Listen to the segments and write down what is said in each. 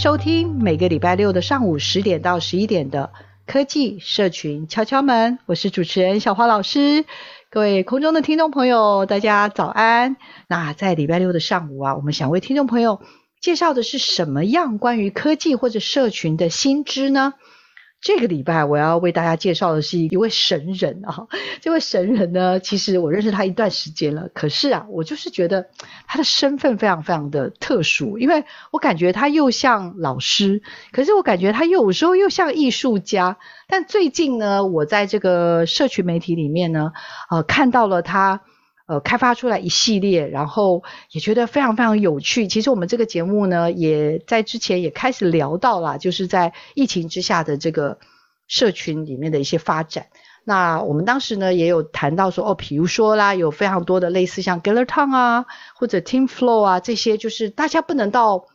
收听每个礼拜六的上午十点到十一点的科技社群敲敲门，我是主持人小花老师。各位空中的听众朋友，大家早安。那在礼拜六的上午啊，我们想为听众朋友介绍的是什么样关于科技或者社群的新知呢？这个礼拜我要为大家介绍的是一位神人啊！这位神人呢，其实我认识他一段时间了，可是啊，我就是觉得他的身份非常非常的特殊，因为我感觉他又像老师，可是我感觉他有时候又像艺术家。但最近呢，我在这个社群媒体里面呢，呃，看到了他。呃，开发出来一系列，然后也觉得非常非常有趣。其实我们这个节目呢，也在之前也开始聊到了，就是在疫情之下的这个社群里面的一些发展。那我们当时呢，也有谈到说，哦，比如说啦，有非常多的类似像 Gather Town 啊，或者 Team Flow 啊这些，就是大家不能到。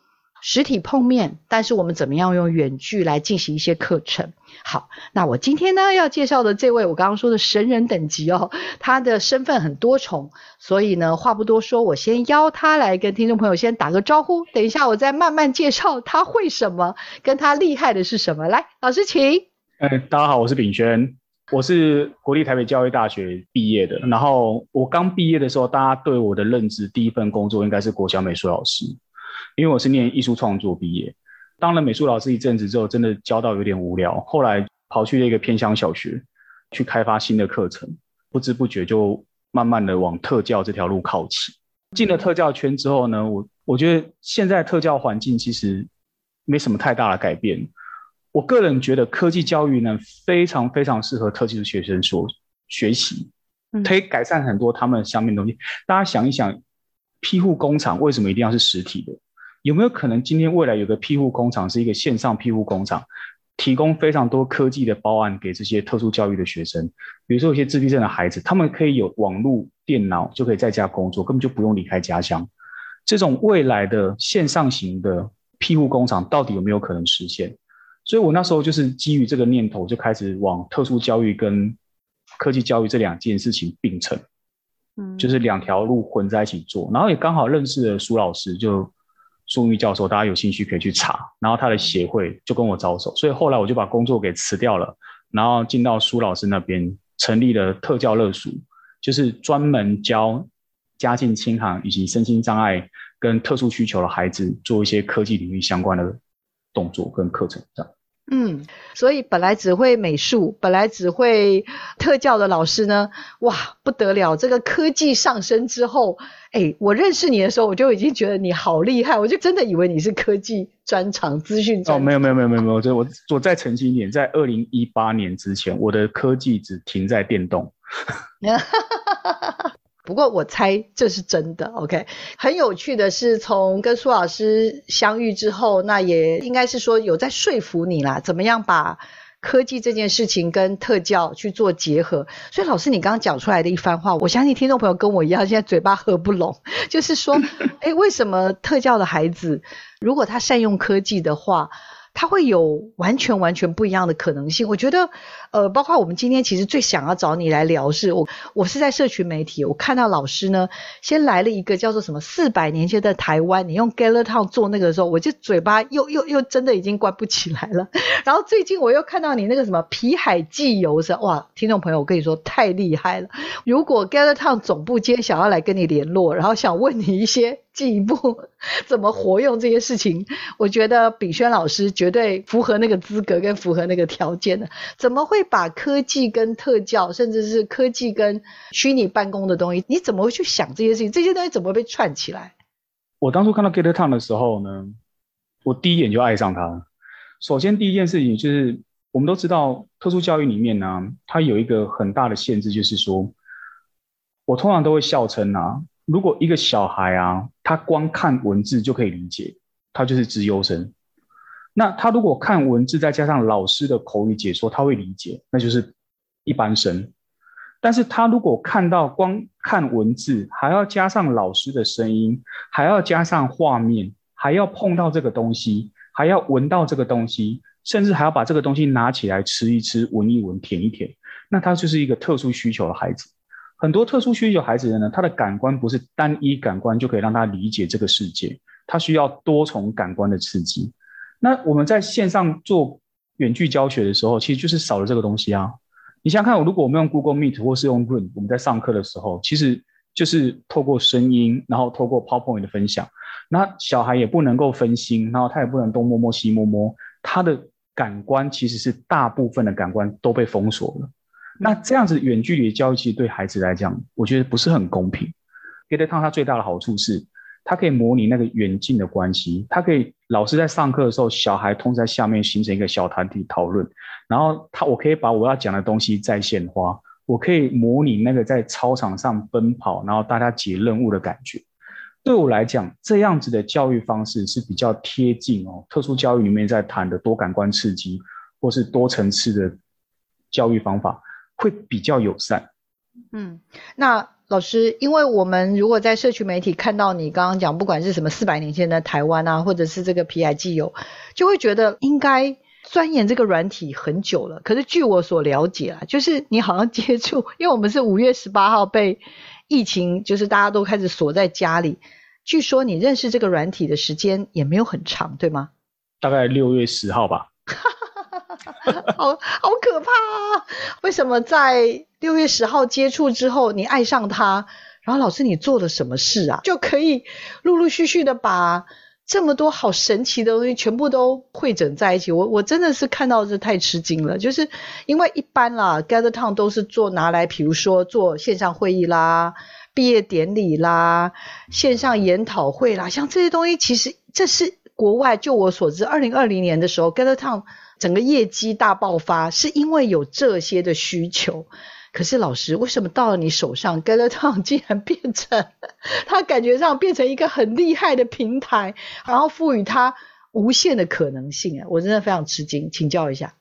实体碰面，但是我们怎么样用远距来进行一些课程？好，那我今天呢要介绍的这位，我刚刚说的神人等级哦，他的身份很多重，所以呢话不多说，我先邀他来跟听众朋友先打个招呼，等一下我再慢慢介绍他会什么，跟他厉害的是什么。来，老师请。嗯，大家好，我是秉宣，我是国立台北教育大学毕业的，然后我刚毕业的时候，大家对我的认知，第一份工作应该是国小美术老师。因为我是念艺术创作毕业，当了美术老师一阵子之后，真的教到有点无聊，后来跑去了一个偏乡小学，去开发新的课程，不知不觉就慢慢的往特教这条路靠齐。进了特教圈之后呢，我我觉得现在特教环境其实没什么太大的改变。我个人觉得科技教育呢，非常非常适合特技的学生所学习，可以改善很多他们相面的东西。大家想一想，庇护工厂为什么一定要是实体的？有没有可能今天未来有个庇护工厂是一个线上庇护工厂，提供非常多科技的包案给这些特殊教育的学生，比如说有些自闭症的孩子，他们可以有网络电脑就可以在家工作，根本就不用离开家乡。这种未来的线上型的庇护工厂到底有没有可能实现？所以我那时候就是基于这个念头，就开始往特殊教育跟科技教育这两件事情并成，嗯，就是两条路混在一起做，然后也刚好认识了苏老师，就。苏玉教授，大家有兴趣可以去查。然后他的协会就跟我招手，所以后来我就把工作给辞掉了，然后进到苏老师那边，成立了特教乐署，就是专门教家境清寒以及身心障碍跟特殊需求的孩子做一些科技领域相关的动作跟课程这样。嗯，所以本来只会美术，本来只会特教的老师呢，哇，不得了！这个科技上升之后，哎，我认识你的时候，我就已经觉得你好厉害，我就真的以为你是科技专长、资讯专。哦，没有没有没有没有没有，我我我再澄清一点，在二零一八年之前，我的科技只停在电动。不过我猜这是真的，OK。很有趣的是，从跟苏老师相遇之后，那也应该是说有在说服你啦，怎么样把科技这件事情跟特教去做结合。所以老师你刚刚讲出来的一番话，我相信听众朋友跟我一样，现在嘴巴合不拢，就是说，诶，为什么特教的孩子，如果他善用科技的话，它会有完全完全不一样的可能性。我觉得，呃，包括我们今天其实最想要找你来聊是，我我是在社群媒体，我看到老师呢，先来了一个叫做什么四百年前的台湾，你用 Gather Town 做那个的时候，我就嘴巴又又又真的已经关不起来了。然后最近我又看到你那个什么皮海纪游是哇，听众朋友，我跟你说太厉害了。如果 Gather Town 总部今天想要来跟你联络，然后想问你一些进一步 怎么活用这些事情。我觉得炳宣老师绝对符合那个资格跟符合那个条件的。怎么会把科技跟特教，甚至是科技跟虚拟办公的东西，你怎么会去想这些事情？这些东西怎么被串起来？我当初看到 GetTown 的时候呢，我第一眼就爱上它。首先，第一件事情就是，我们都知道特殊教育里面呢，它有一个很大的限制，就是说，我通常都会笑称啊，如果一个小孩啊，他光看文字就可以理解，他就是资优生。那他如果看文字再加上老师的口语解说，他会理解，那就是一般生。但是他如果看到光看文字，还要加上老师的声音，还要加上画面，还要碰到这个东西。还要闻到这个东西，甚至还要把这个东西拿起来吃一吃、闻一闻、舔一舔，那他就是一个特殊需求的孩子。很多特殊需求孩子的呢，他的感官不是单一感官就可以让他理解这个世界，他需要多重感官的刺激。那我们在线上做远距教学的时候，其实就是少了这个东西啊。你想想看，如果我们用 Google Meet 或是用 Room，我们在上课的时候，其实就是透过声音，然后透过 PowerPoint 的分享。那小孩也不能够分心，然后他也不能东摸摸西摸摸，他的感官其实是大部分的感官都被封锁了。那这样子远距离教育其实对孩子来讲，我觉得不是很公平。GetTown 它最大的好处是，它可以模拟那个远近的关系，它可以老师在上课的时候，小孩同时在下面形成一个小团体讨论，然后他我可以把我要讲的东西在线化，我可以模拟那个在操场上奔跑，然后大家解任务的感觉。对我来讲，这样子的教育方式是比较贴近哦，特殊教育里面在谈的多感官刺激，或是多层次的教育方法，会比较友善。嗯，那老师，因为我们如果在社区媒体看到你刚刚讲，不管是什么四百年前的台湾啊，或者是这个皮埃基友，就会觉得应该钻研这个软体很久了。可是据我所了解啊，就是你好像接触，因为我们是五月十八号被。疫情就是大家都开始锁在家里。据说你认识这个软体的时间也没有很长，对吗？大概六月十号吧。好好可怕啊！为什么在六月十号接触之后，你爱上他？然后老师，你做了什么事啊？就可以陆陆续续的把。这么多好神奇的东西全部都汇整在一起，我我真的是看到这太吃惊了。就是因为一般啦，GetTown 都是做拿来，比如说做线上会议啦、毕业典礼啦、线上研讨会啦，像这些东西，其实这是国外，就我所知，二零二零年的时候，GetTown 整个业绩大爆发，是因为有这些的需求。可是老师，为什么到了你手上，GetTown 竟然变成，他感觉上变成一个很厉害的平台，然后赋予他无限的可能性？哎，我真的非常吃惊，请教一下。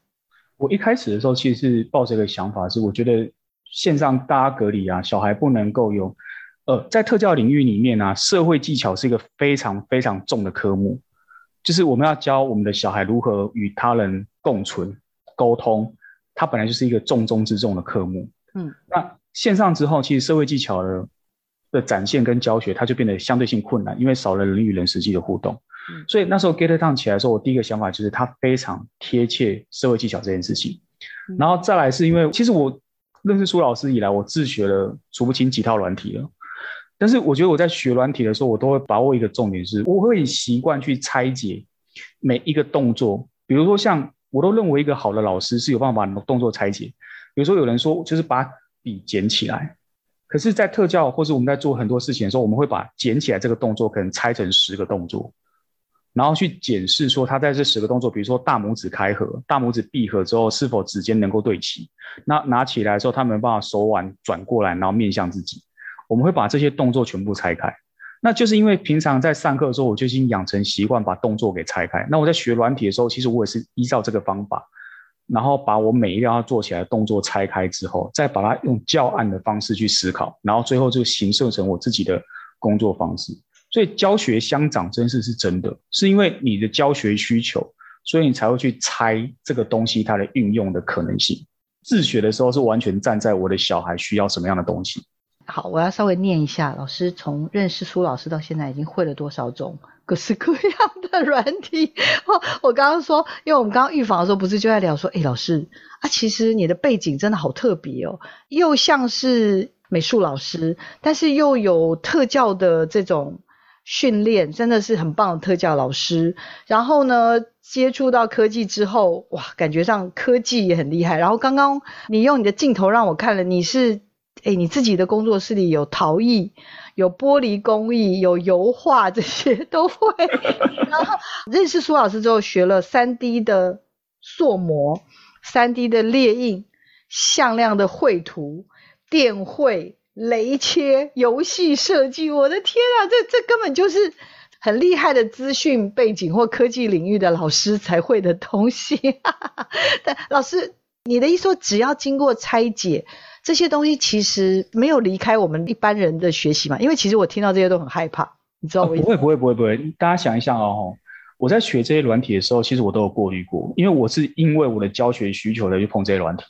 我一开始的时候其实是抱着一个想法，是我觉得线上大家隔离啊，小孩不能够有，呃，在特教领域里面啊，社会技巧是一个非常非常重的科目，就是我们要教我们的小孩如何与他人共存、沟通，它本来就是一个重中之重的科目。嗯，那线上之后，其实社会技巧的的展现跟教学，它就变得相对性困难，因为少了人与人实际的互动。嗯，所以那时候 GetTown 起来的时候，我第一个想法就是它非常贴切社会技巧这件事情。嗯，然后再来是因为，其实我认识苏老师以来，我自学了数不清几套软体了。但是我觉得我在学软体的时候，我都会把握一个重点是，我会习惯去拆解每一个动作。比如说像，我都认为一个好的老师是有办法把动作拆解。比如说，有人说就是把笔捡起来，可是，在特教或是我们在做很多事情的时候，我们会把捡起来这个动作可能拆成十个动作，然后去检视说他在这十个动作，比如说大拇指开合、大拇指闭合之后，是否指尖能够对齐。那拿起来的时候，他没办法手腕转过来，然后面向自己。我们会把这些动作全部拆开。那就是因为平常在上课的时候，我就已经养成习惯把动作给拆开。那我在学软体的时候，其实我也是依照这个方法。然后把我每一个要做起来的动作拆开之后，再把它用教案的方式去思考，然后最后就形设成我自己的工作方式。所以教学相长真是是真的，是因为你的教学需求，所以你才会去猜这个东西它的运用的可能性。自学的时候是完全站在我的小孩需要什么样的东西。好，我要稍微念一下，老师从认识苏老师到现在已经会了多少种各式各样的软体。我刚刚说，因为我们刚刚预防的时候不是就在聊说，哎，老师啊，其实你的背景真的好特别哦，又像是美术老师，但是又有特教的这种训练，真的是很棒的特教老师。然后呢，接触到科技之后，哇，感觉上科技也很厉害。然后刚刚你用你的镜头让我看了，你是诶你自己的工作室里有陶艺、有玻璃工艺、有油画，这些都会。然后认识苏老师之后，学了三 D 的塑模、三 D 的列印、向量的绘图、电绘。雷切、游戏设计，我的天啊，这这根本就是很厉害的资讯背景或科技领域的老师才会的东西。但老师，你的意思说，只要经过拆解，这些东西其实没有离开我们一般人的学习嘛？因为其实我听到这些都很害怕，你知道吗？不会，不会，不会，不会。大家想一下哦，我在学这些软体的时候，其实我都有过滤过，因为我是因为我的教学需求来去碰这些软体。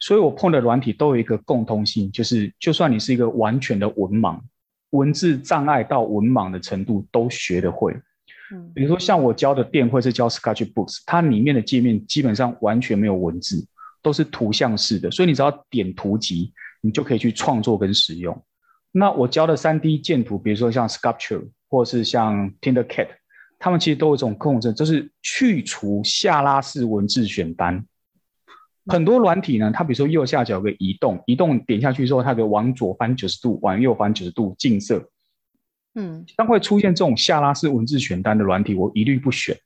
所以我碰的软体都有一个共通性，就是就算你是一个完全的文盲，文字障碍到文盲的程度都学得会。嗯，比如说像我教的电绘是教 Sketchbooks，它里面的界面基本上完全没有文字，都是图像式的，所以你只要点图集，你就可以去创作跟使用。那我教的三 D 建图，比如说像 Sculpture 或是像 Tindercat，他们其实都有一种共振，就是去除下拉式文字选单。很多软体呢，它比如说右下角有个移动，移动点下去之后，它可以往左翻九十度，往右翻九十度，近色。嗯，当会出现这种下拉式文字选单的软体，我一律不选。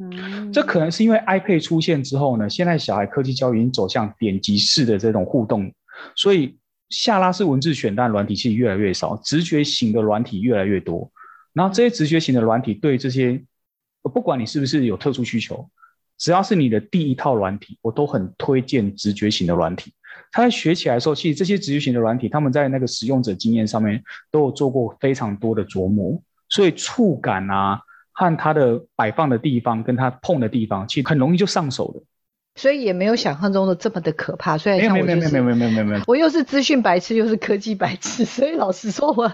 嗯，这可能是因为 iPad 出现之后呢，现在小孩科技教育已经走向点击式的这种互动，所以下拉式文字选单软体其实越来越少，直觉型的软体越来越多。然后这些直觉型的软体对这些，不管你是不是有特殊需求。只要是你的第一套软体，我都很推荐直觉型的软体。他在学起来的时候，其实这些直觉型的软体，他们在那个使用者经验上面都有做过非常多的琢磨，所以触感啊和它的摆放的地方跟它碰的地方，其实很容易就上手的。所以也没有想象中的这么的可怕。虽然像我就是，没有没有没有没有没有，我又是资讯白痴，又是科技白痴，所以老实说，我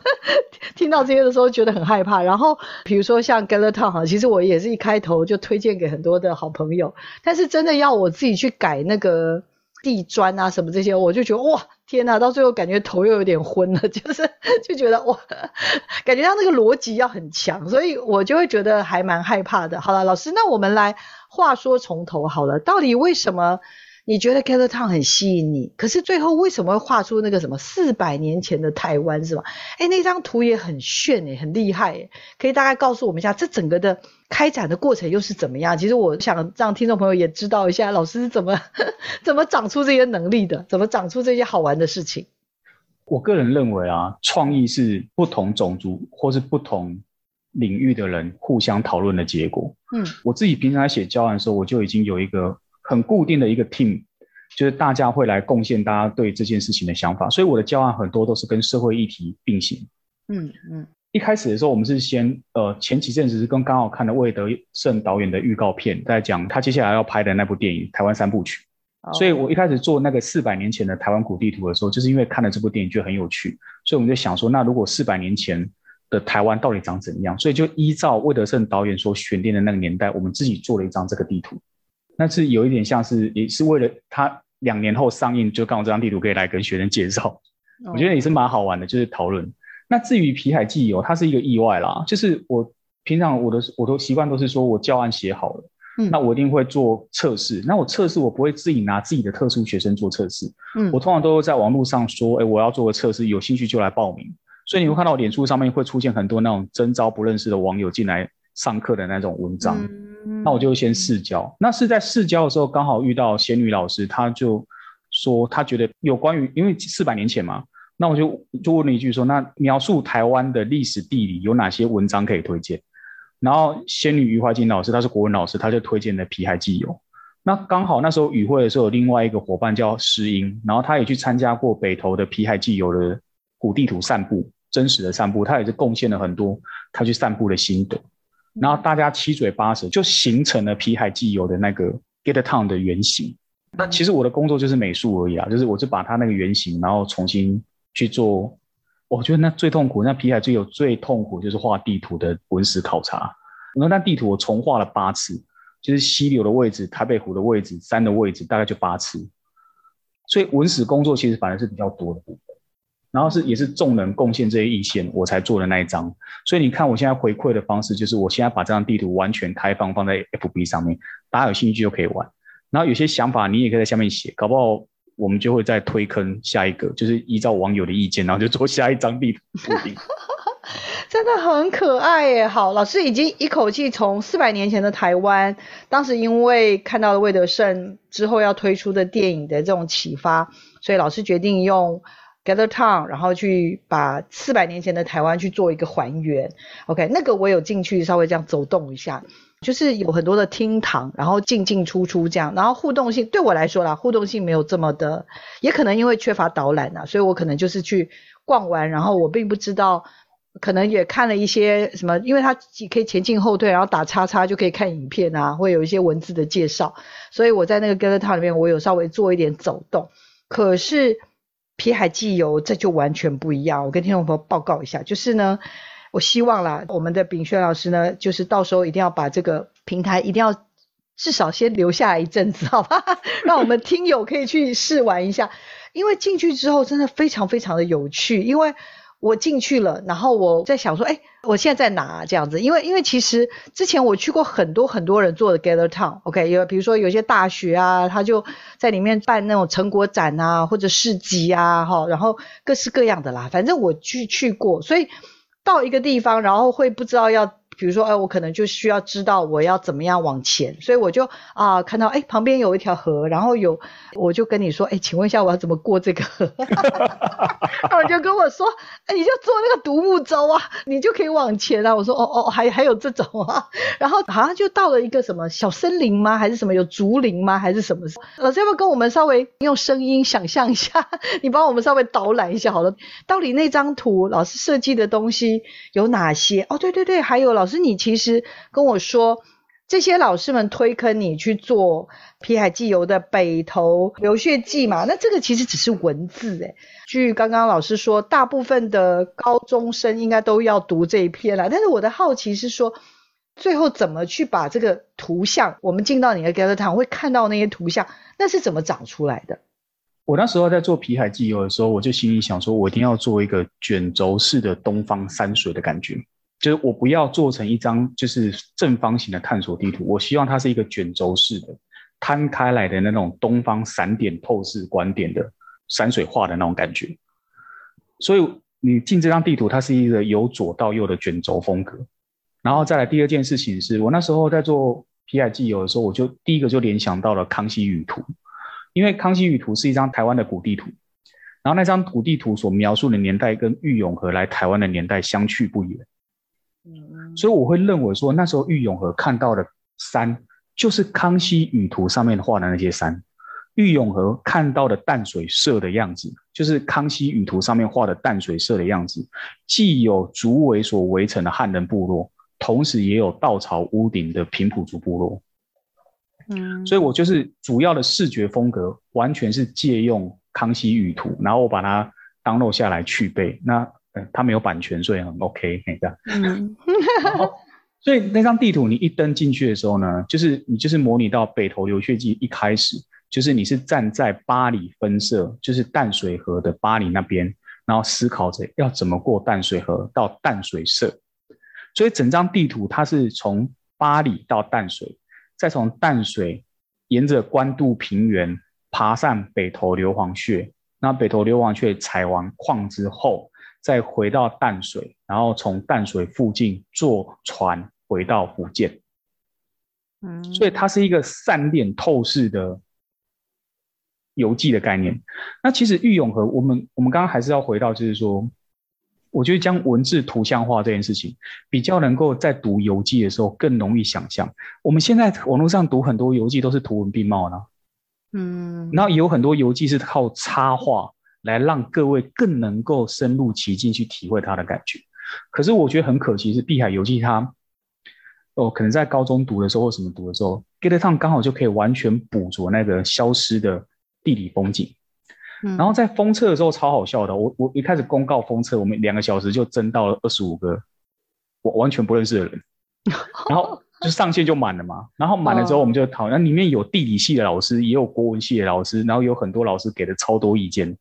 听到这些的时候觉得很害怕。然后比如说像哈，其实我也是一开头就推荐给很多的好朋友，但是真的要我自己去改那个地砖啊什么这些，我就觉得哇天呐，到最后感觉头又有点昏了，就是就觉得哇，感觉他那个逻辑要很强，所以我就会觉得还蛮害怕的。好了，老师，那我们来。话说从头好了，到底为什么你觉得 Gather Town 很吸引你？可是最后为什么会画出那个什么四百年前的台湾是吧？哎，那张图也很炫哎，很厉害哎，可以大概告诉我们一下，这整个的开展的过程又是怎么样？其实我想让听众朋友也知道一下，老师是怎么 怎么长出这些能力的，怎么长出这些好玩的事情。我个人认为啊，创意是不同种族或是不同。领域的人互相讨论的结果。嗯，我自己平常在写教案的时候，我就已经有一个很固定的一个 team，就是大家会来贡献大家对这件事情的想法。所以我的教案很多都是跟社会议题并行。嗯嗯。一开始的时候，我们是先呃前几阵子是跟刚好看的魏德胜导演的预告片，在讲他接下来要拍的那部电影《台湾三部曲》。所以我一开始做那个四百年前的台湾古地图的时候，就是因为看了这部电影觉得很有趣，所以我们就想说，那如果四百年前。的台湾到底长怎样？所以就依照魏德胜导演所选定的那个年代，我们自己做了一张这个地图。那是有一点像是，也是为了他两年后上映，就刚好这张地图可以来跟学生介绍。我觉得也是蛮好玩的，就是讨论。那至于皮海纪游，它是一个意外啦。就是我平常我的我都习惯都是说我教案写好了，嗯，那我一定会做测试。那我测试我不会自己拿自己的特殊学生做测试，嗯，我通常都会在网络上说，哎，我要做个测试，有兴趣就来报名。所以你会看到脸书上面会出现很多那种征招不认识的网友进来上课的那种文章，那我就先试教。那是在试教的时候，刚好遇到仙女老师，他就说他觉得有关于，因为四百年前嘛，那我就就问了一句说，那描述台湾的历史地理有哪些文章可以推荐？然后仙女余怀金老师，他是国文老师，他就推荐了《皮海纪游》。那刚好那时候与会的时候，有另外一个伙伴叫诗英，然后他也去参加过北投的《皮海纪游》的古地图散步。真实的散步，他也是贡献了很多他去散步的心得，然后大家七嘴八舌就形成了皮海纪游的那个 Get Town 的原型。那其实我的工作就是美术而已啊，就是我就把它那个原型，然后重新去做。我觉得那最痛苦，那皮海纪游最痛苦就是画地图的文史考察。那那地图我重画了八次，就是溪流的位置、台北湖的位置、山的位置，大概就八次。所以文史工作其实反而是比较多的部分。然后是也是众人贡献这些意见，我才做的那一张。所以你看，我现在回馈的方式就是，我现在把这张地图完全开放放在 FB 上面，大家有兴趣就可以玩。然后有些想法你也可以在下面写，搞不好我们就会再推坑下一个，就是依照网友的意见，然后就做下一张地图。真的很可爱耶！好，老师已经一口气从四百年前的台湾，当时因为看到了魏德胜之后要推出的电影的这种启发，所以老师决定用 Gather Town，然后去把四百年前的台湾去做一个还原。OK，那个我有进去稍微这样走动一下，就是有很多的厅堂，然后进进出出这样，然后互动性对我来说啦，互动性没有这么的，也可能因为缺乏导览啊，所以我可能就是去逛完，然后我并不知道。可能也看了一些什么，因为它可以前进后退，然后打叉叉就可以看影片啊，会有一些文字的介绍，所以我在那个 Gather Town 里面，我有稍微做一点走动。可是皮海纪游这就完全不一样，我跟听众朋友报告一下，就是呢，我希望啦，我们的炳轩老师呢，就是到时候一定要把这个平台一定要至少先留下来一阵子，好吧？让我们听友可以去试玩一下，因为进去之后真的非常非常的有趣，因为。我进去了，然后我在想说，哎，我现在在哪啊？这样子，因为因为其实之前我去过很多很多人做的 Gather Town，OK，有比如说有些大学啊，他就在里面办那种成果展啊，或者市集啊，哈，然后各式各样的啦，反正我去去过，所以到一个地方，然后会不知道要。比如说，哎，我可能就需要知道我要怎么样往前，所以我就啊看到哎旁边有一条河，然后有我就跟你说，哎，请问一下我要怎么过这个河？然后就跟我说，哎，你就坐那个独木舟啊，你就可以往前啊。我说，哦哦，还还有这种啊。然后好像就到了一个什么小森林吗？还是什么有竹林吗？还是什么？老师要不要跟我们稍微用声音想象一下？你帮我们稍微导览一下好了。到底那张图老师设计的东西有哪些？哦，对对对，还有老。老师，你其实跟我说，这些老师们推坑你去做皮海纪游的北投流血记嘛？那这个其实只是文字诶。据刚刚老师说，大部分的高中生应该都要读这一篇了。但是我的好奇是说，最后怎么去把这个图像，我们进到你的 Gather Town 会看到那些图像，那是怎么长出来的？我那时候在做皮海纪游的时候，我就心里想说，我一定要做一个卷轴式的东方山水的感觉。就是我不要做成一张就是正方形的探索地图，我希望它是一个卷轴式的摊开来的那种东方散点透视观点的山水画的那种感觉。所以你进这张地图，它是一个由左到右的卷轴风格。然后再来第二件事情是，我那时候在做皮海纪游的时候，我就第一个就联想到了《康熙舆图》，因为《康熙舆图》是一张台湾的古地图，然后那张古地图所描述的年代跟郁永河来台湾的年代相去不远。所以我会认为说，那时候郁永河看到的山，就是康熙舆图上面画的那些山。郁永河看到的淡水社的样子，就是康熙舆图上面画的淡水社的样子。既有竹围所围成的汉人部落，同时也有稻草屋顶的平埔族部落。嗯，所以我就是主要的视觉风格，完全是借用康熙舆图，然后我把它 download 下来去背。那它没有版权，所以很 OK，这样。嗯，所以那张地图你一登进去的时候呢，就是你就是模拟到北投流血记一开始，就是你是站在巴黎分社，就是淡水河的巴黎那边，然后思考着要怎么过淡水河到淡水社。所以整张地图它是从巴黎到淡水，再从淡水沿着关渡平原爬上北投硫磺穴，那北投硫磺穴采完矿之后。再回到淡水，然后从淡水附近坐船回到福建。嗯，所以它是一个散点透视的游记的概念。那其实郁永河，我们我们刚刚还是要回到，就是说，我觉得将文字图像化这件事情，比较能够在读游记的时候更容易想象。我们现在网络上读很多游记都是图文并茂的，嗯，然后有很多游记是靠插画。来让各位更能够深入其境去体会它的感觉。可是我觉得很可惜是《碧海游记》它，哦，可能在高中读的时候或什么读的时候，Gather Town 刚好就可以完全捕捉那个消失的地理风景。嗯、然后在封测的时候超好笑的，我我一开始公告封测，我们两个小时就增到了二十五个我完全不认识的人，然后就上线就满了嘛。然后满了之后我们就讨论，那里面有地理系的老师，也有国文系的老师，然后有很多老师给的超多意见。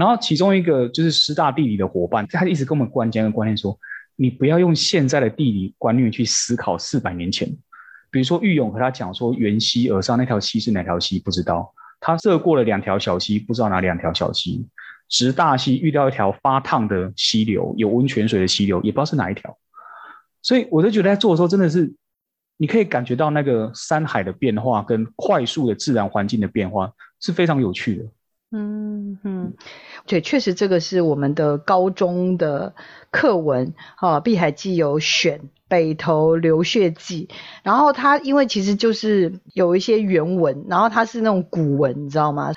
然后其中一个就是师大地理的伙伴，他一直跟我们灌输一个观念说，你不要用现在的地理观念去思考四百年前。比如说，玉勇和他讲说，缘溪而上那条溪是哪条溪？不知道。他涉过了两条小溪，不知道哪两条小溪。直大溪遇到一条发烫的溪流，有温泉水的溪流，也不知道是哪一条。所以我就觉得在做的时候，真的是你可以感觉到那个山海的变化跟快速的自然环境的变化是非常有趣的。嗯嗯，对，确实这个是我们的高中的课文哈，《碧海记》有选。北投流血记，然后它因为其实就是有一些原文，然后它是那种古文，你知道吗？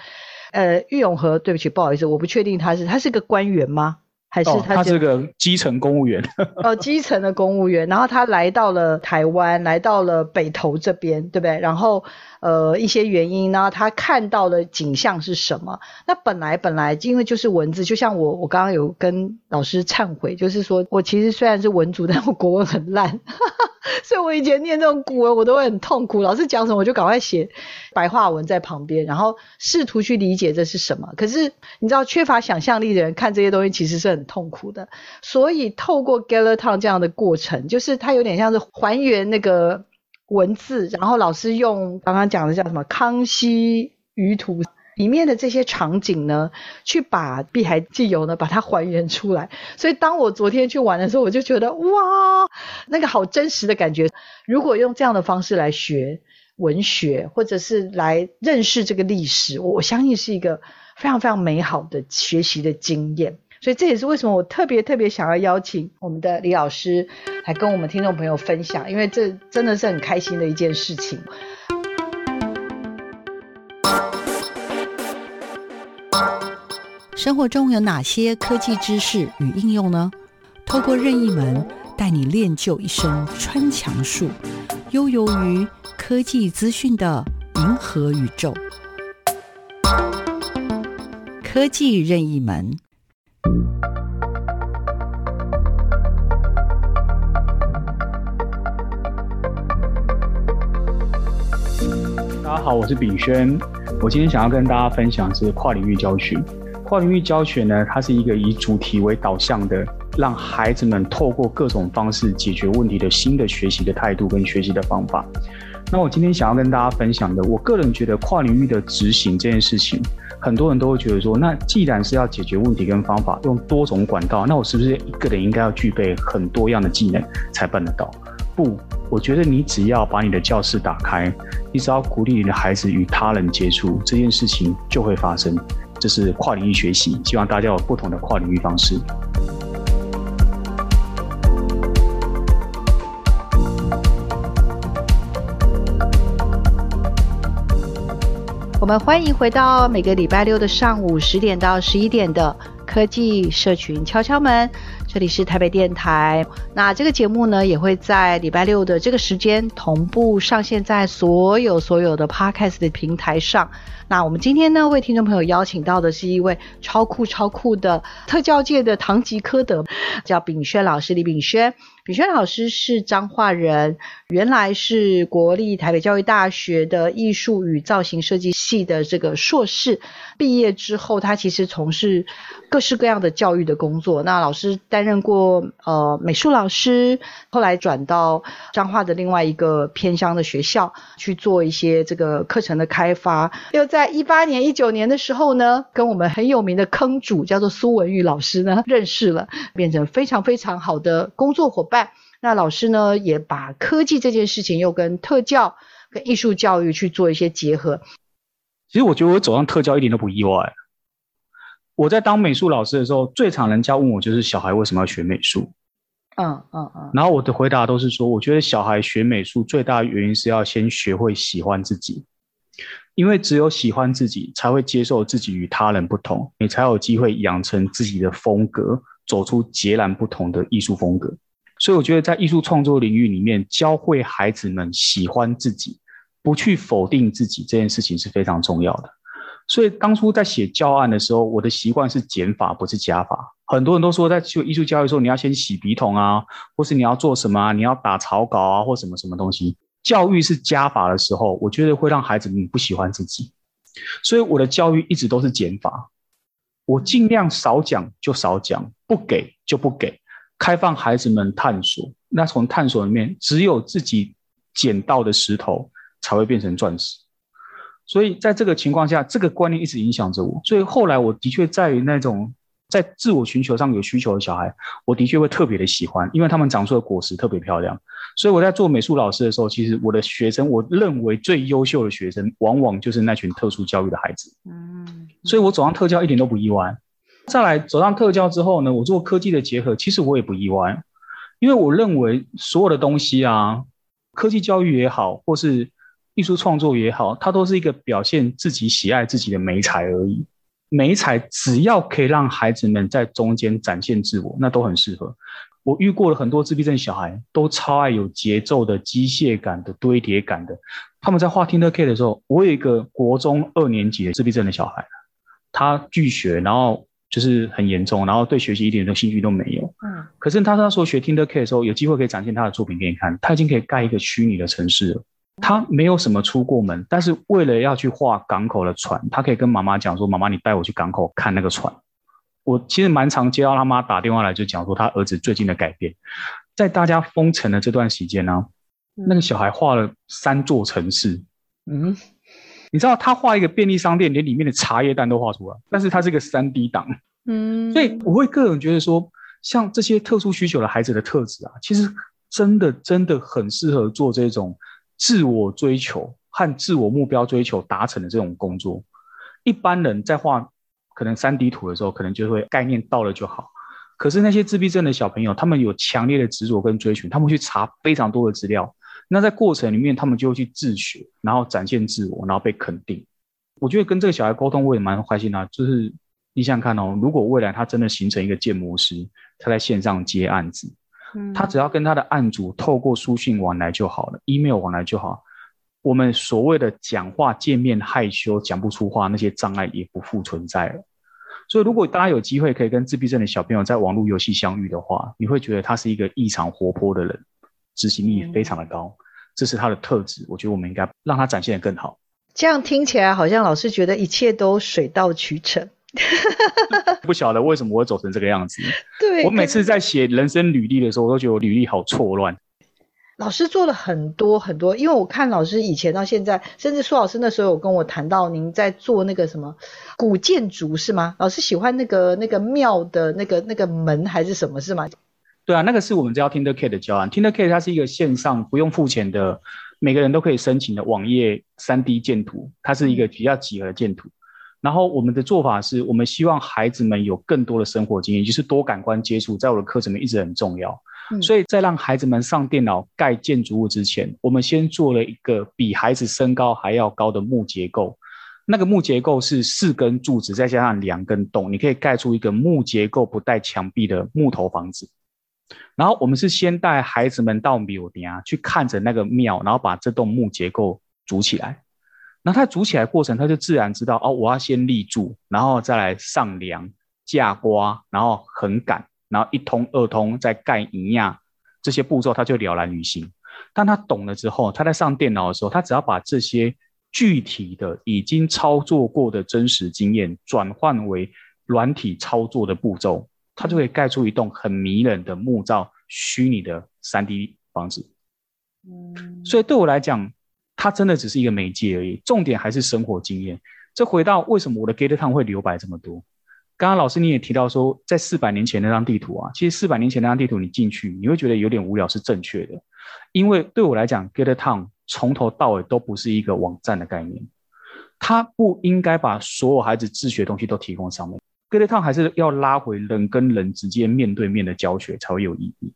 呃，郁永河，对不起，不好意思，我不确定他是他是个官员吗？还是他，是个基层公务员？哦，基层的公务员，然后他来到了台湾，来到了北投这边，对不对？然后。呃，一些原因呢，他看到的景象是什么？那本来本来因为就是文字，就像我我刚刚有跟老师忏悔，就是说我其实虽然是文族，但我国文很烂，所以我以前念这种古文我都会很痛苦。老师讲什么我就赶快写白话文在旁边，然后试图去理解这是什么。可是你知道，缺乏想象力的人看这些东西其实是很痛苦的。所以透过 Gather Town 这样的过程，就是它有点像是还原那个。文字，然后老师用刚刚讲的叫什么《康熙舆图》里面的这些场景呢，去把《碧海记游》呢把它还原出来。所以当我昨天去玩的时候，我就觉得哇，那个好真实的感觉。如果用这样的方式来学文学，或者是来认识这个历史，我相信是一个非常非常美好的学习的经验。所以这也是为什么我特别特别想要邀请我们的李老师来跟我们听众朋友分享，因为这真的是很开心的一件事情。生活中有哪些科技知识与应用呢？透过任意门带你练就一身穿墙术，悠游于科技资讯的银河宇宙。科技任意门。大家好，我是炳宣。我今天想要跟大家分享是跨领域教学。跨领域教学呢，它是一个以主题为导向的，让孩子们透过各种方式解决问题的新的学习的态度跟学习的方法。那我今天想要跟大家分享的，我个人觉得跨领域的执行这件事情，很多人都会觉得说，那既然是要解决问题跟方法，用多种管道，那我是不是一个人应该要具备很多样的技能才办得到？不，我觉得你只要把你的教室打开，你只要鼓励你的孩子与他人接触，这件事情就会发生。这是跨领域学习，希望大家有不同的跨领域方式。我们欢迎回到每个礼拜六的上午十点到十一点的科技社群敲敲门，这里是台北电台。那这个节目呢，也会在礼拜六的这个时间同步上线在所有所有的 Podcast 的平台上。那我们今天呢，为听众朋友邀请到的是一位超酷超酷的特教界的堂吉诃德，叫炳轩老师李炳轩。炳轩老师是彰化人，原来是国立台北教育大学的艺术与造型设计系的这个硕士。毕业之后，他其实从事各式各样的教育的工作。那老师担任过呃美术老师，后来转到彰化的另外一个偏乡的学校去做一些这个课程的开发。又在一八年、一九年的时候呢，跟我们很有名的坑主叫做苏文玉老师呢认识了，变成非常非常好的工作伙伴。那老师呢，也把科技这件事情又跟特教、跟艺术教育去做一些结合。其实我觉得我走上特教一点都不意外。我在当美术老师的时候，最常人家问我就是小孩为什么要学美术？嗯嗯嗯。然后我的回答都是说，我觉得小孩学美术最大的原因是要先学会喜欢自己，因为只有喜欢自己，才会接受自己与他人不同，你才有机会养成自己的风格。走出截然不同的艺术风格，所以我觉得在艺术创作领域里面，教会孩子们喜欢自己，不去否定自己这件事情是非常重要的。所以当初在写教案的时候，我的习惯是减法，不是加法。很多人都说，在做艺术教育的时候，你要先洗笔筒啊，或是你要做什么啊，你要打草稿啊，或什么什么东西。教育是加法的时候，我觉得会让孩子们不喜欢自己。所以我的教育一直都是减法。我尽量少讲就少讲，不给就不给，开放孩子们探索。那从探索里面，只有自己捡到的石头才会变成钻石。所以在这个情况下，这个观念一直影响着我。所以后来我的确在于那种。在自我寻求上有需求的小孩，我的确会特别的喜欢，因为他们长出的果实特别漂亮。所以我在做美术老师的时候，其实我的学生，我认为最优秀的学生，往往就是那群特殊教育的孩子。嗯，所以我走上特教一点都不意外。再来走上特教之后呢，我做科技的结合，其实我也不意外，因为我认为所有的东西啊，科技教育也好，或是艺术创作也好，它都是一个表现自己喜爱自己的美才而已。美彩只要可以让孩子们在中间展现自我，那都很适合。我遇过了很多自闭症小孩，都超爱有节奏的、机械感的、堆叠感的。他们在画 tinkercad 的时候，我有一个国中二年级的自闭症的小孩，他拒学，然后就是很严重，然后对学习一点的兴趣都没有。嗯。可是他那时候学 tinkercad 的时候，有机会可以展现他的作品给你看，他已经可以盖一个虚拟的城市了。他没有什么出过门，但是为了要去画港口的船，他可以跟妈妈讲说：“妈妈，你带我去港口看那个船。”我其实蛮常接到他妈打电话来，就讲说他儿子最近的改变。在大家封城的这段时间呢、啊，那个小孩画了三座城市。嗯，你知道他画一个便利商店，连里面的茶叶蛋都画出来，但是他是个三 D 档。嗯，所以我会个人觉得说，像这些特殊需求的孩子的特质啊，其实真的真的很适合做这种。自我追求和自我目标追求达成的这种工作，一般人在画可能三 D 图的时候，可能就会概念到了就好。可是那些自闭症的小朋友，他们有强烈的执着跟追寻，他们去查非常多的资料。那在过程里面，他们就会去自学，然后展现自我，然后被肯定。我觉得跟这个小孩沟通，我也蛮开心的。就是你想想看哦，如果未来他真的形成一个建模师，他在线上接案子。他只要跟他的案主透过书信往来就好了，email 往来就好。我们所谓的讲话见面害羞讲不出话，那些障碍也不复存在了。所以，如果大家有机会可以跟自闭症的小朋友在网络游戏相遇的话，你会觉得他是一个异常活泼的人，执行力非常的高，这是他的特质。我觉得我们应该让他展现的更好。这样听起来好像老师觉得一切都水到渠成。不晓得为什么我会走成这个样子。对，我每次在写人生履历的时候，我都觉得我履历好错乱。老师做了很多很多，因为我看老师以前到现在，甚至苏老师那时候有跟我谈到您在做那个什么古建筑是吗？老师喜欢那个那个庙的那个那个门还是什么是吗？对啊，那个是我们叫 tinkercad 的教案。tinkercad 它是一个线上不用付钱的，每个人都可以申请的网页 3D 建图，它是一个比较几何的建图。然后我们的做法是，我们希望孩子们有更多的生活经验，就是多感官接触，在我的课程里面一直很重要。嗯。所以在让孩子们上电脑盖建筑物之前，我们先做了一个比孩子身高还要高的木结构。那个木结构是四根柱子再加上两根洞，你可以盖出一个木结构不带墙壁的木头房子。然后我们是先带孩子们到庙顶去看着那个庙，然后把这栋木结构组起来。那它组起来的过程，它就自然知道哦，我要先立柱，然后再来上梁、架瓜，然后横杆，然后一通、二通，再盖一样，这些步骤它就了然于心。当他懂了之后，他在上电脑的时候，他只要把这些具体的、已经操作过的真实经验转换为软体操作的步骤，他就可以盖出一栋很迷人的木造虚拟的三 D 房子。嗯，所以对我来讲。它真的只是一个媒介而已，重点还是生活经验。这回到为什么我的 Gate Town 会留白这么多？刚刚老师你也提到说，在四百年前那张地图啊，其实四百年前那张地图你进去，你会觉得有点无聊，是正确的。因为对我来讲，Gate Town 从头到尾都不是一个网站的概念，它不应该把所有孩子自学的东西都提供上面。Gate Town 还是要拉回人跟人直接面对面的教学才会有意义。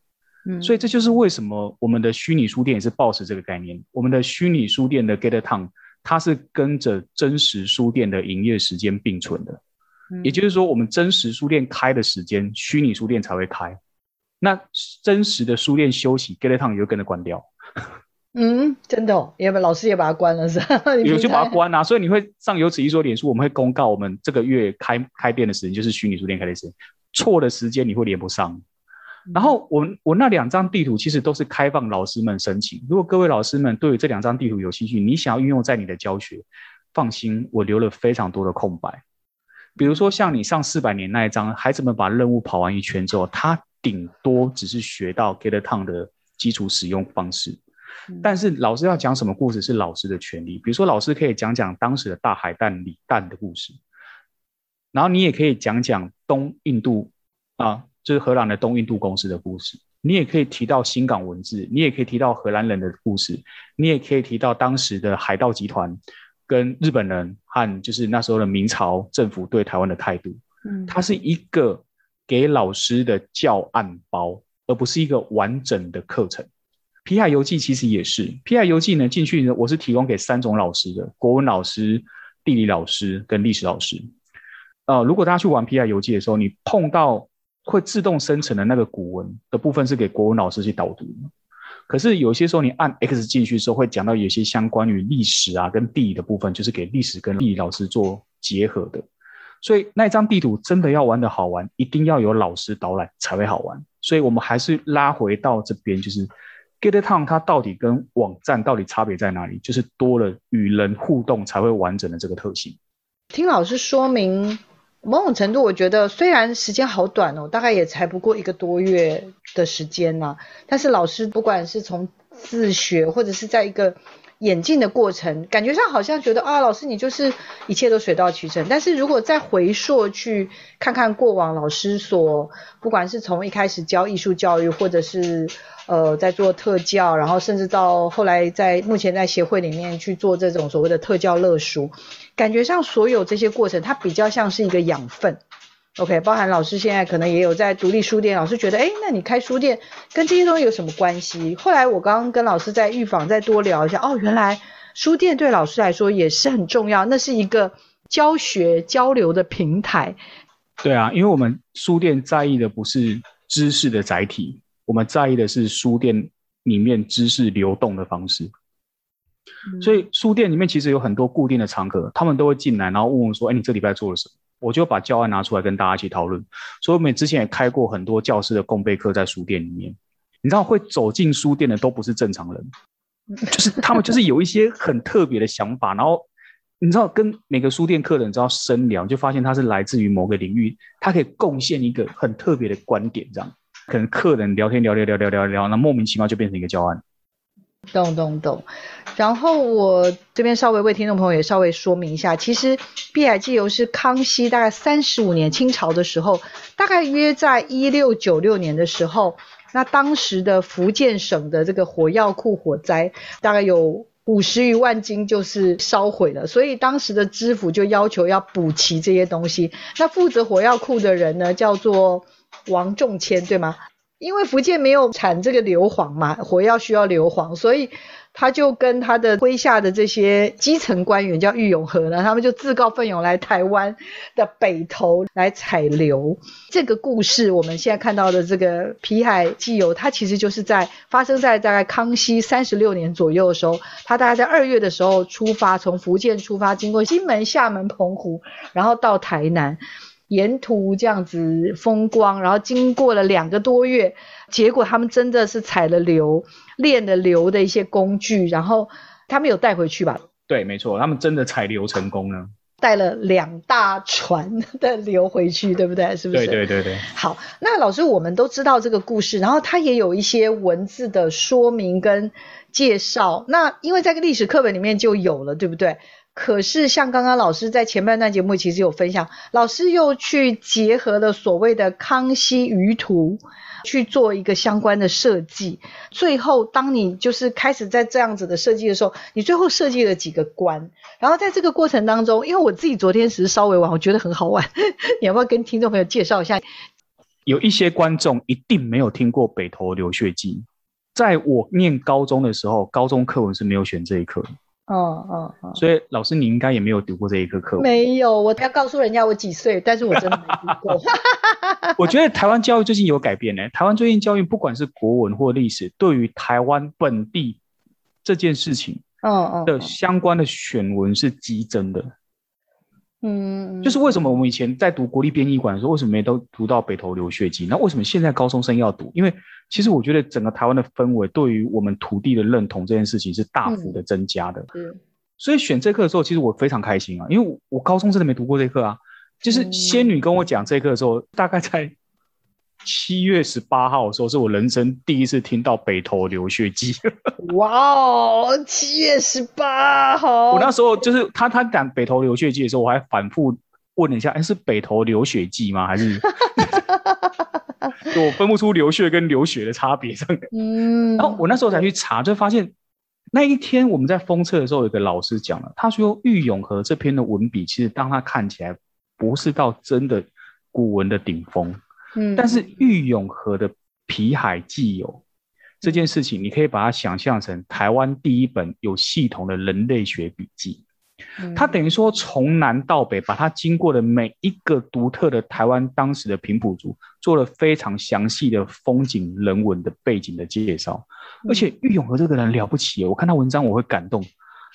所以这就是为什么我们的虚拟书店也是抱持这个概念。我们的虚拟书店的 Gather Town，它是跟着真实书店的营业时间并存的。也就是说，我们真实书店开的时间，虚拟书店才会开。那真实的书店休息，Gather Town 也会跟着关掉。嗯，真的哦，也把老师也把它关了是吧？有就把它关啊。所以你会上有此一说，脸书我们会公告我们这个月开开店的时间，就是虚拟书店开的时间。错的时间你会连不上。然后我我那两张地图其实都是开放老师们申请。如果各位老师们对于这两张地图有兴趣，你想要运用在你的教学，放心，我留了非常多的空白。比如说像你上四百年那一张，孩子们把任务跑完一圈之后，他顶多只是学到 get town 的基础使用方式。但是老师要讲什么故事是老师的权利。比如说老师可以讲讲当时的大海蛋李蛋的故事，然后你也可以讲讲东印度啊，就是荷兰的东印度公司的故事。你也可以提到新港文字，你也可以提到荷兰人的故事，你也可以提到当时的海盗集团跟日本人和就是那时候的明朝政府对台湾的态度。嗯，它是一个给老师的教案包，而不是一个完整的课程。皮海游记其实也是，皮海游记呢进去呢，我是提供给三种老师的：国文老师、地理老师跟历史老师。呃，如果大家去玩皮海游记的时候，你碰到会自动生成的那个古文的部分是给国文老师去导读。可是有些时候你按 X 进去的时候，会讲到有些相关于历史啊跟地理的部分，就是给历史跟地理老师做结合的。所以那张地图真的要玩得好玩，一定要有老师导览才会好玩。所以我们还是拉回到这边，就是。GetTown 它到底跟网站到底差别在哪里？就是多了与人互动才会完整的这个特性。听老师说明，某种程度我觉得虽然时间好短哦，大概也才不过一个多月的时间呢、啊，但是老师不管是从自学或者是在一个演进的过程，感觉上好像觉得啊，老师你就是一切都水到渠成。但是如果再回溯去看看过往老师所，不管是从一开始教艺术教育，或者是呃，在做特教，然后甚至到后来在目前在协会里面去做这种所谓的特教乐书，感觉上所有这些过程，它比较像是一个养分。OK，包含老师现在可能也有在独立书店，老师觉得，哎，那你开书店跟这些东西有什么关系？后来我刚刚跟老师在预防再多聊一下，哦，原来书店对老师来说也是很重要，那是一个教学交流的平台。对啊，因为我们书店在意的不是知识的载体。我们在意的是书店里面知识流动的方式，所以书店里面其实有很多固定的常客，他们都会进来，然后问我说：“哎，你这礼拜做了什么？”我就把教案拿出来跟大家一起讨论。所以我们之前也开过很多教师的共备课在书店里面。你知道会走进书店的都不是正常人，就是他们就是有一些很特别的想法，然后你知道跟每个书店客人知道深聊，就发现他是来自于某个领域，他可以贡献一个很特别的观点，这样。可能客人聊天聊聊聊聊聊聊，那莫名其妙就变成一个教案。懂懂懂。然后我这边稍微为听众朋友也稍微说明一下，其实《碧海记游》是康熙大概三十五年清朝的时候，大概约在一六九六年的时候，那当时的福建省的这个火药库火灾，大概有五十余万斤就是烧毁了，所以当时的知府就要求要补齐这些东西。那负责火药库的人呢，叫做。王仲谦对吗？因为福建没有产这个硫磺嘛，火药需要硫磺，所以他就跟他的麾下的这些基层官员叫郁永河呢，他们就自告奋勇来台湾的北投来采硫。这个故事我们现在看到的这个皮海纪游，它其实就是在发生在大概康熙三十六年左右的时候，他大概在二月的时候出发，从福建出发，经过金门、厦门、澎湖，然后到台南。沿途这样子风光，然后经过了两个多月，结果他们真的是采了硫，炼了硫的一些工具，然后他们有带回去吧？对，没错，他们真的采硫成功了，带了两大船的硫回去，对不对？是不是？对对对对。好，那老师，我们都知道这个故事，然后它也有一些文字的说明跟介绍，那因为在个历史课本里面就有了，对不对？可是，像刚刚老师在前半段节目其实有分享，老师又去结合了所谓的康熙舆图去做一个相关的设计。最后，当你就是开始在这样子的设计的时候，你最后设计了几个关。然后在这个过程当中，因为我自己昨天只是稍微玩，我觉得很好玩，你要不要跟听众朋友介绍一下？有一些观众一定没有听过北投流血记，在我念高中的时候，高中课文是没有选这一课。哦哦哦，所以老师你应该也没有读过这一个课。没有，我要告诉人家我几岁，但是我真的没读过。我觉得台湾教育最近有改变呢。台湾最近教育不管是国文或历史，对于台湾本地这件事情，哦哦的相关的选文是激增的。嗯，就是为什么我们以前在读国立编译馆的时候，为什么没都读到北投留学记？那为什么现在高中生要读？因为其实我觉得整个台湾的氛围对于我们土地的认同这件事情是大幅的增加的。嗯，所以选这课的时候，其实我非常开心啊，因为我高中真的没读过这课啊。就是仙女跟我讲这课的时候，大概在七月十八号的时候，是我人生第一次听到北投流血记。哇哦，七月十八号！我那时候就是他他讲北投流血记的时候，我还反复问了一下，哎，是北投流血记吗？还是？我分不出流血跟流血的差别，这样。嗯，然后我那时候才去查，就发现那一天我们在封测的时候，有个老师讲了，他说郁永和这篇的文笔，其实当他看起来不是到真的古文的顶峰，嗯，但是郁永河的皮海纪游这件事情，你可以把它想象成台湾第一本有系统的人类学笔记。他等于说从南到北，把他经过的每一个独特的台湾当时的平埔族做了非常详细的风景人文的背景的介绍。而且郁永河这个人了不起，我看他文章我会感动，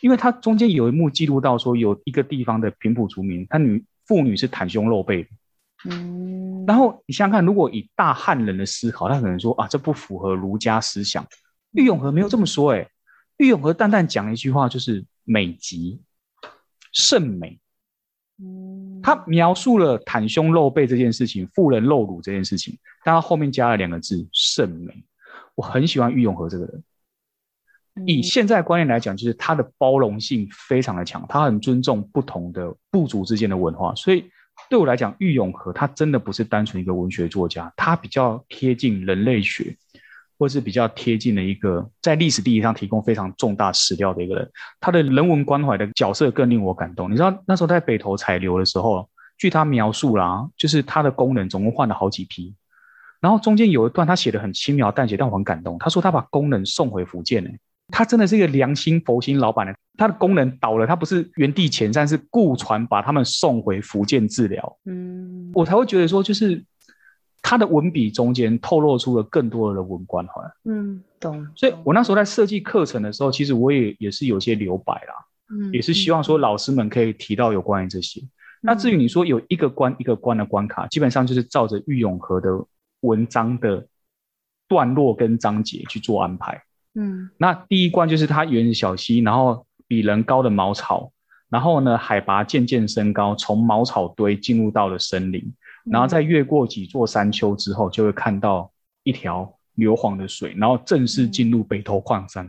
因为他中间有一幕记录到说有一个地方的平埔族民，他女妇女是袒胸露背。嗯，然后你想想看，如果以大汉人的思考，他可能说啊，这不符合儒家思想。郁永和没有这么说，哎，郁永和淡淡讲了一句话，就是美极。甚美，他描述了袒胸露背这件事情，妇人露乳这件事情，但他后面加了两个字“甚美”。我很喜欢郁永和这个人，以现在观念来讲，就是他的包容性非常的强，他很尊重不同的部族之间的文化，所以对我来讲，郁永河他真的不是单纯一个文学作家，他比较贴近人类学。或是比较贴近的一个，在历史地理上提供非常重大史料的一个人，他的人文关怀的角色更令我感动。你知道那时候在北投采硫的时候，据他描述啦，就是他的工人总共换了好几批，然后中间有一段他写的很轻描淡写，但我很感动。他说他把工人送回福建，哎，他真的是一个良心佛心老板呢。他的工人倒了，他不是原地遣散，是雇船把他们送回福建治疗。嗯，我才会觉得说就是。他的文笔中间透露出了更多的人文关怀。嗯，懂。所以我那时候在设计课程的时候，其实我也也是有些留白啦。嗯，也是希望说老师们可以提到有关于这些。嗯、那至于你说有一个关一个关的关卡，基本上就是照着郁永和的文章的段落跟章节去做安排。嗯，那第一关就是它沿小溪，然后比人高的茅草，然后呢海拔渐渐升高，从茅草堆进入到了森林。然后再越过几座山丘之后，就会看到一条硫磺的水，然后正式进入北投矿山。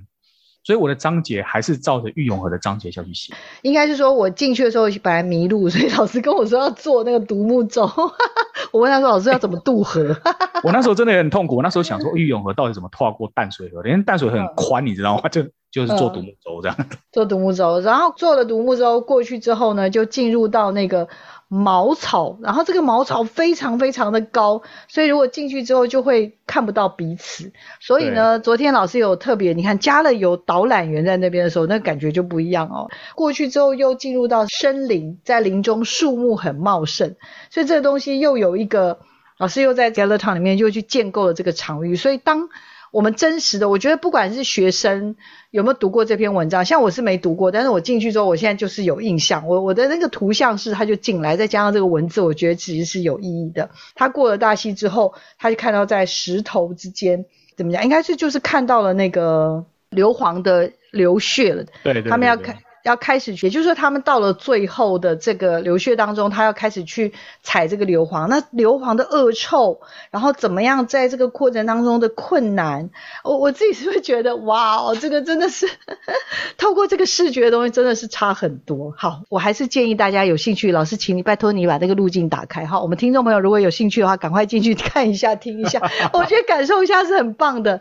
所以我的章节还是照着玉永河的章节下去写。应该是说我进去的时候本来迷路，所以老师跟我说要做那个独木舟。我问他说：“老师要怎么渡河？”我那时候真的也很痛苦。我那时候想说，玉永河到底怎么跨过淡水河？因为淡水河很宽，你知道吗？就就是做独木舟这样。做独木舟，然后做了独木舟过去之后呢，就进入到那个。茅草，然后这个茅草非常非常的高，所以如果进去之后就会看不到彼此。所以呢，昨天老师有特别，你看加了有导览员在那边的时候，那感觉就不一样哦。过去之后又进入到森林，在林中树木很茂盛，所以这个东西又有一个老师又在 Gather Town 里面就去建构了这个场域，所以当。我们真实的，我觉得不管是学生有没有读过这篇文章，像我是没读过，但是我进去之后，我现在就是有印象。我我的那个图像是，他就进来，再加上这个文字，我觉得其实是有意义的。他过了大溪之后，他就看到在石头之间怎么讲，应该是就是看到了那个硫磺的流血了。对，对，对，对，他们要看。要开始，也就是说，他们到了最后的这个流血当中，他要开始去采这个硫磺。那硫磺的恶臭，然后怎么样在这个过程当中的困难，我我自己是会觉得，哇哦，这个真的是 透过这个视觉的东西，真的是差很多。好，我还是建议大家有兴趣，老师请你拜托你把那个路径打开。好，我们听众朋友如果有兴趣的话，赶快进去看一下、听一下，我觉得感受一下是很棒的。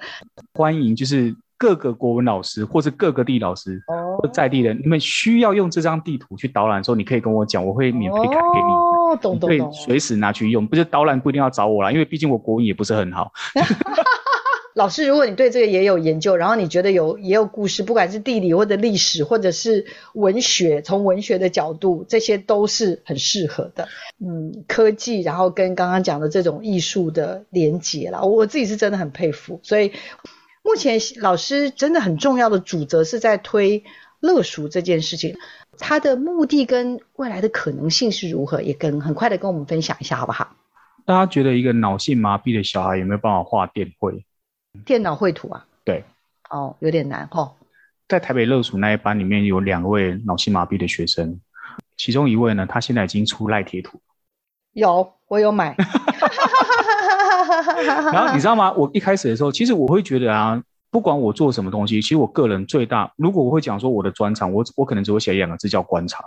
欢迎，就是。各个国文老师，或是各个地老师，或在地人，你们需要用这张地图去导览的时候，你可以跟我讲，我会免费开给你。哦，懂懂懂。可以随时拿去用，不是导览不一定要找我啦，因为毕竟我国文也不是很好。老师，如果你对这个也有研究，然后你觉得有也有故事，不管是地理或者历史，或者是文学，从文学的角度，这些都是很适合的。嗯，科技，然后跟刚刚讲的这种艺术的连结啦，我自己是真的很佩服，所以。目前老师真的很重要的主责是在推乐熟这件事情，他的目的跟未来的可能性是如何？也跟很快的跟我们分享一下好不好？大家觉得一个脑性麻痹的小孩有没有办法画电绘？电脑绘图啊？对，哦，有点难哦。在台北乐塾那一班里面有两位脑性麻痹的学生，其中一位呢，他现在已经出赖贴图，有，我有买。然后你知道吗？我一开始的时候，其实我会觉得啊，不管我做什么东西，其实我个人最大，如果我会讲说我的专长，我我可能只会写两个字叫观察。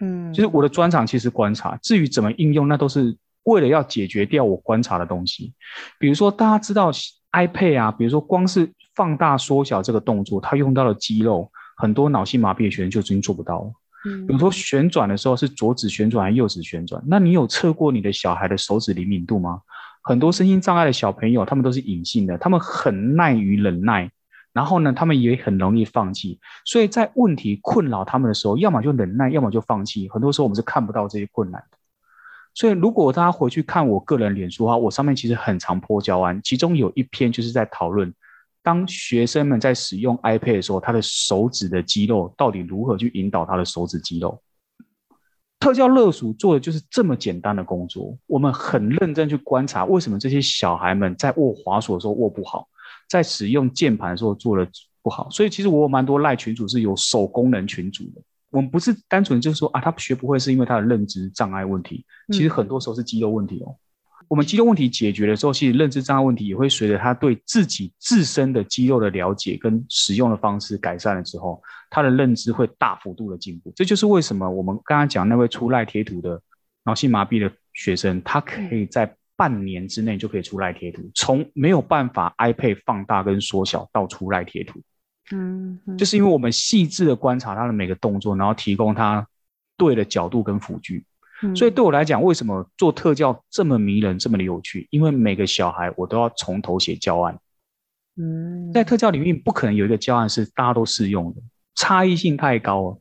嗯，就是我的专长其实观察，至于怎么应用，那都是为了要解决掉我观察的东西。比如说大家知道 iPad 啊，比如说光是放大缩小这个动作，它用到的肌肉，很多脑性麻痹的学生就已经做不到了。嗯，比如说旋转的时候是左指旋转还是右指旋转？那你有测过你的小孩的手指灵敏度吗？很多身心障碍的小朋友，他们都是隐性的，他们很耐于忍耐，然后呢，他们也很容易放弃。所以在问题困扰他们的时候，要么就忍耐，要么就放弃。很多时候我们是看不到这些困难的。所以如果大家回去看我个人脸书的话，我上面其实很常 po 教案，其中有一篇就是在讨论，当学生们在使用 iPad 的时候，他的手指的肌肉到底如何去引导他的手指肌肉。特教乐署做的就是这么简单的工作，我们很认真去观察为什么这些小孩们在握滑索的时候握不好，在使用键盘的时候做的不好。所以其实我有蛮多赖群主是有手功能群主的，我们不是单纯就是说啊，他学不会是因为他的认知障碍问题，其实很多时候是肌肉问题哦。我们肌肉问题解决了之后，其实认知障碍问题也会随着他对自己自身的肌肉的了解跟使用的方式改善了之后，他的认知会大幅度的进步。这就是为什么我们刚刚讲那位出赖贴图的脑性麻痹的学生，他可以在半年之内就可以出赖贴图，从没有办法 iPad 放大跟缩小到出赖贴图。嗯，就是因为我们细致的观察他的每个动作，然后提供他对的角度跟辅具。所以对我来讲，为什么做特教这么迷人，这么的有趣？因为每个小孩我都要从头写教案。嗯，在特教领域不可能有一个教案是大家都适用的，差异性太高了。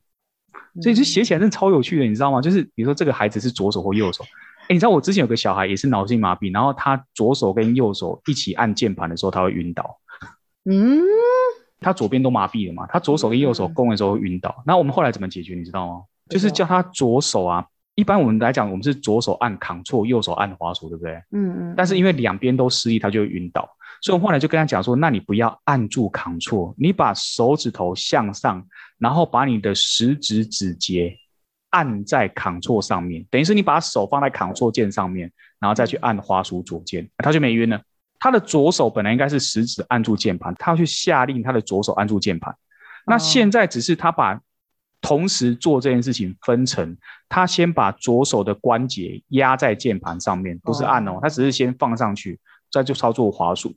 所以就写起来真的超有趣的，你知道吗？就是比如说这个孩子是左手或右手，哎，你知道我之前有个小孩也是脑性麻痹，然后他左手跟右手一起按键盘的时候，他会晕倒。嗯，他左边都麻痹了嘛，他左手跟右手攻的时候会晕倒。那我们后来怎么解决？你知道吗？就是叫他左手啊。一般我们来讲，我们是左手按 Ctrl，右手按滑鼠，对不对？嗯嗯。但是因为两边都失力，他就会晕倒。所以我后来就跟他讲说：“那你不要按住 Ctrl，你把手指头向上，然后把你的食指指节按在 Ctrl 上面，等于是你把手放在 Ctrl 键上面，然后再去按滑鼠左键，他就没晕了。他的左手本来应该是食指按住键盘，他要去下令他的左手按住键盘。那现在只是他把。同时做这件事情分成，他先把左手的关节压在键盘上面，不是按哦，他只是先放上去，再就操作滑鼠。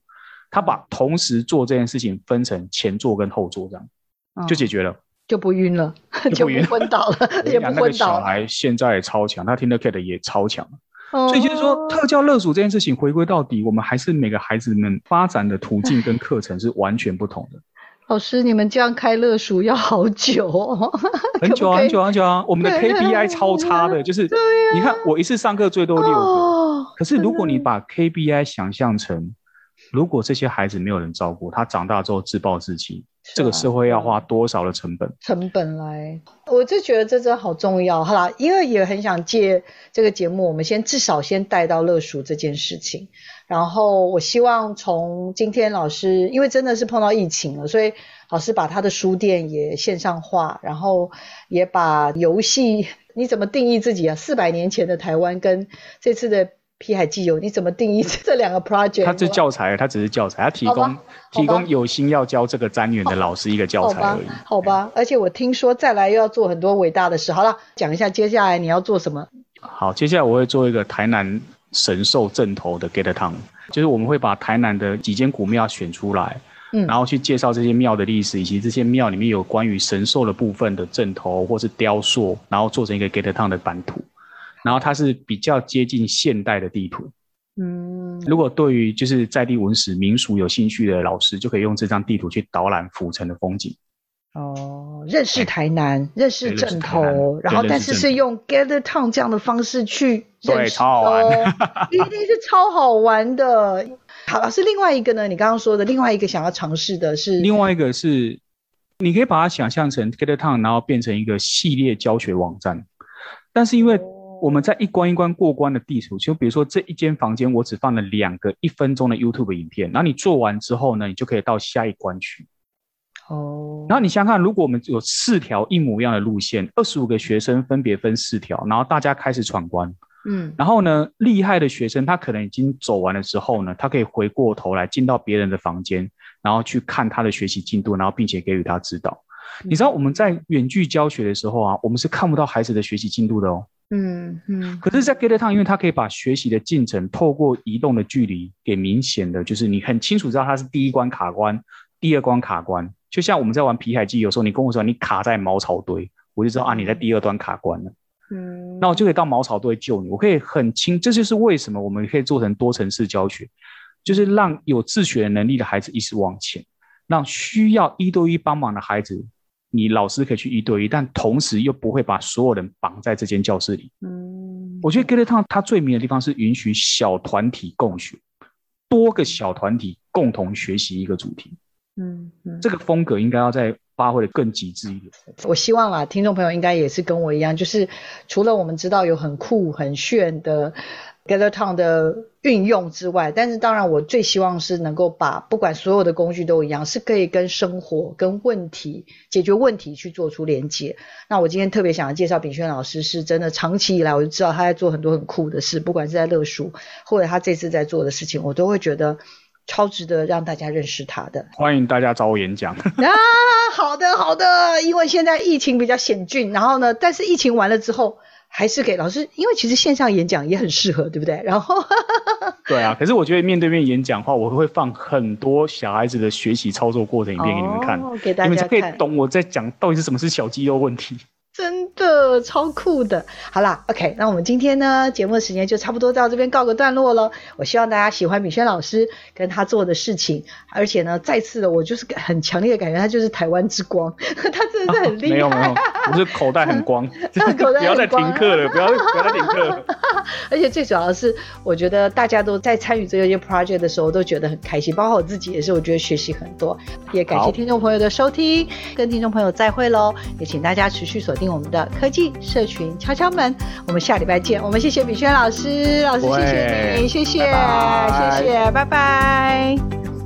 他把同时做这件事情分成前座跟后座，这样。就解决了，就不晕了，就不昏倒了，也不昏倒了。那个小孩现在也超强，他听的 Kate 也超强，所以就是说特教乐属这件事情回归到底，我们还是每个孩子们发展的途径跟课程是完全不同的。老师，你们这样开乐鼠要好久哦，很久啊，很久啊，很久啊。我们的 KPI 超差的，就是你看我一次上课最多六个，可是如果你把 KPI 想象成，如果这些孩子没有人照顾，他长大之后自暴自弃，这个社会要花多少的成本？成本来，我就觉得这真的好重要。好啦，因为也很想借这个节目，我们先至少先带到乐属这件事情。然后我希望从今天老师，因为真的是碰到疫情了，所以老师把他的书店也线上化，然后也把游戏，你怎么定义自己啊？四百年前的台湾跟这次的皮海基友，你怎么定义这两个 project？它是教材，它只是教材，它提供提供有心要教这个单元的老师一个教材而已。好吧，好吧，而且我听说再来又要做很多伟大的事。好了，讲一下接下来你要做什么？好，接下来我会做一个台南。神兽阵头的 Gather Town，就是我们会把台南的几间古庙选出来，嗯，然后去介绍这些庙的历史，以及这些庙里面有关于神兽的部分的阵头或是雕塑，然后做成一个 Gather Town 的版图，然后它是比较接近现代的地图，嗯，如果对于就是在地文史民俗有兴趣的老师，就可以用这张地图去导览府城的风景。哦，认识台南，认识枕头，然后但是是用 Gather Town 这样的方式去认识，超好玩，一定是超好玩的。好，老师，另外一个呢？你刚刚说的另外一个想要尝试的是，另外一个是，你可以把它想象成 Gather Town，然后变成一个系列教学网站。但是因为我们在一关一关过关的地图，就比如说这一间房间，我只放了两个一分钟的 YouTube 影片，然后你做完之后呢，你就可以到下一关去。哦，然后你想想看，如果我们有四条一模一样的路线，二十五个学生分别分四条，然后大家开始闯关，嗯，然后呢，厉害的学生他可能已经走完了之后呢，他可以回过头来进到别人的房间，然后去看他的学习进度，然后并且给予他指导。嗯、你知道我们在远距教学的时候啊，我们是看不到孩子的学习进度的哦。嗯嗯。可是，在 GetTime，因为他可以把学习的进程透过移动的距离给明显的，就是你很清楚知道他是第一关卡关，第二关卡关。就像我们在玩皮海记，有时候你跟我说你卡在茅草堆，我就知道啊你在第二端卡关了。嗯，那我就可以到茅草堆救你。我可以很轻，这就是为什么我们可以做成多层次教学，就是让有自学能力的孩子一直往前，让需要一对一帮忙的孩子，你老师可以去一对一，但同时又不会把所有人绑在这间教室里。嗯，我觉得 GetTime 它最迷的地方是允许小团体共学，多个小团体共同学习一个主题。嗯嗯，这个风格应该要再发挥的更极致一点。我希望啊，听众朋友应该也是跟我一样，就是除了我们知道有很酷很炫的 GetTime 的运用之外，但是当然我最希望是能够把不管所有的工具都一样，是可以跟生活、跟问题解决问题去做出连接。那我今天特别想要介绍炳轩老师，是真的长期以来我就知道他在做很多很酷的事，不管是在乐书或者他这次在做的事情，我都会觉得。超值得让大家认识他的，欢迎大家找我演讲 啊！好的，好的，因为现在疫情比较险峻，然后呢，但是疫情完了之后，还是给老师，因为其实线上演讲也很适合，对不对？然后，对啊，可是我觉得面对面演讲的话，我会放很多小孩子的学习操作过程影片给你们看，哦、给大家看，你们就可以懂我在讲到底是什么是小肌肉问题。真的超酷的，好啦，OK，那我们今天呢，节目的时间就差不多到这边告个段落了。我希望大家喜欢米轩老师跟他做的事情，而且呢，再次的我就是很强烈的感觉他就是台湾之光，他真的是很厉害。没有没有，我是口袋很光，口袋不要再停课了，不要不要再停课。而且最主要的是，我觉得大家都在参与这些 project 的时候都觉得很开心，包括我自己也是，我觉得学习很多。也感谢听众朋友的收听，跟听众朋友再会喽，也请大家持续锁定。我们的科技社群敲敲门，我们下礼拜见。我们谢谢米轩老师，老师谢谢你，谢谢，拜拜谢谢，拜拜。